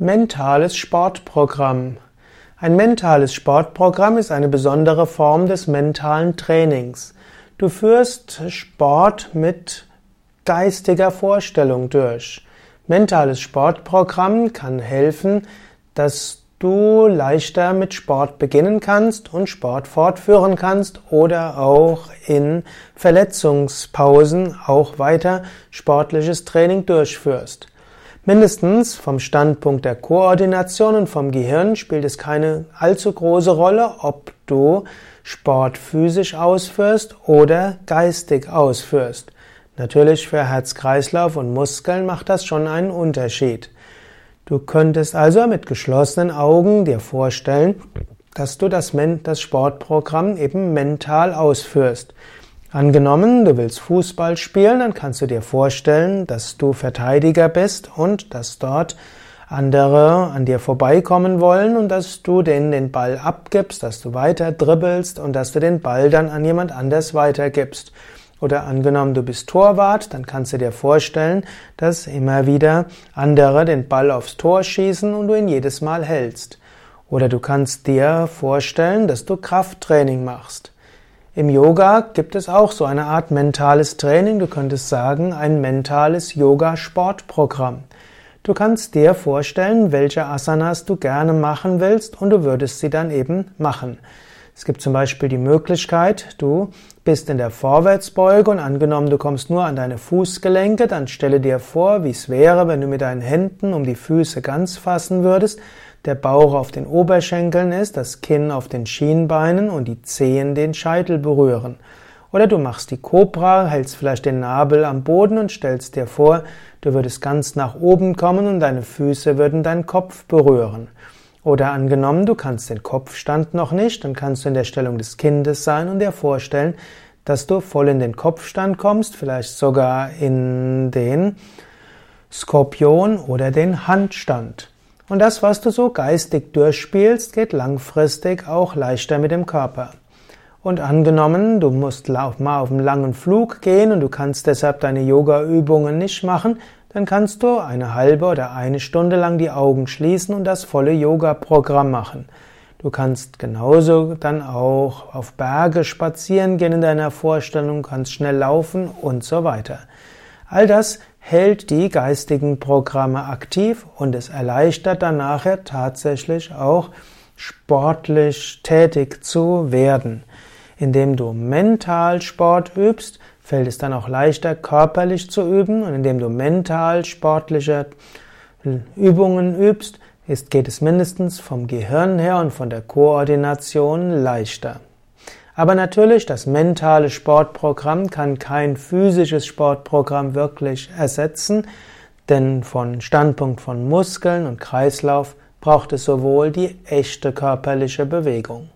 Mentales Sportprogramm. Ein mentales Sportprogramm ist eine besondere Form des mentalen Trainings. Du führst Sport mit geistiger Vorstellung durch. Mentales Sportprogramm kann helfen, dass du leichter mit Sport beginnen kannst und Sport fortführen kannst oder auch in Verletzungspausen auch weiter sportliches Training durchführst. Mindestens vom Standpunkt der Koordination und vom Gehirn spielt es keine allzu große Rolle, ob du Sport physisch ausführst oder geistig ausführst. Natürlich für Herz-Kreislauf und Muskeln macht das schon einen Unterschied. Du könntest also mit geschlossenen Augen dir vorstellen, dass du das, Sportprogramm eben mental ausführst. Angenommen, du willst Fußball spielen, dann kannst du dir vorstellen, dass du Verteidiger bist und dass dort andere an dir vorbeikommen wollen und dass du denen den Ball abgibst, dass du weiter dribbelst und dass du den Ball dann an jemand anders weitergibst. Oder angenommen, du bist Torwart, dann kannst du dir vorstellen, dass immer wieder andere den Ball aufs Tor schießen und du ihn jedes Mal hältst. Oder du kannst dir vorstellen, dass du Krafttraining machst. Im Yoga gibt es auch so eine Art mentales Training, du könntest sagen, ein mentales Yoga-Sportprogramm. Du kannst dir vorstellen, welche Asanas du gerne machen willst und du würdest sie dann eben machen. Es gibt zum Beispiel die Möglichkeit, du bist in der Vorwärtsbeuge und angenommen, du kommst nur an deine Fußgelenke, dann stelle dir vor, wie es wäre, wenn du mit deinen Händen um die Füße ganz fassen würdest, der Bauch auf den Oberschenkeln ist, das Kinn auf den Schienbeinen und die Zehen den Scheitel berühren. Oder du machst die Cobra, hältst vielleicht den Nabel am Boden und stellst dir vor, du würdest ganz nach oben kommen und deine Füße würden deinen Kopf berühren. Oder angenommen, du kannst den Kopfstand noch nicht, dann kannst du in der Stellung des Kindes sein und dir vorstellen, dass du voll in den Kopfstand kommst, vielleicht sogar in den Skorpion oder den Handstand. Und das, was du so geistig durchspielst, geht langfristig auch leichter mit dem Körper. Und angenommen, du musst mal auf einen langen Flug gehen und du kannst deshalb deine Yoga-Übungen nicht machen, dann kannst du eine halbe oder eine Stunde lang die Augen schließen und das volle Yoga-Programm machen. Du kannst genauso dann auch auf Berge spazieren gehen in deiner Vorstellung, kannst schnell laufen und so weiter. All das hält die geistigen Programme aktiv und es erleichtert dann nachher tatsächlich auch sportlich tätig zu werden. Indem du mental Sport übst, fällt es dann auch leichter, körperlich zu üben. Und indem du mental sportliche Übungen übst, ist, geht es mindestens vom Gehirn her und von der Koordination leichter. Aber natürlich, das mentale Sportprogramm kann kein physisches Sportprogramm wirklich ersetzen, denn von Standpunkt von Muskeln und Kreislauf braucht es sowohl die echte körperliche Bewegung.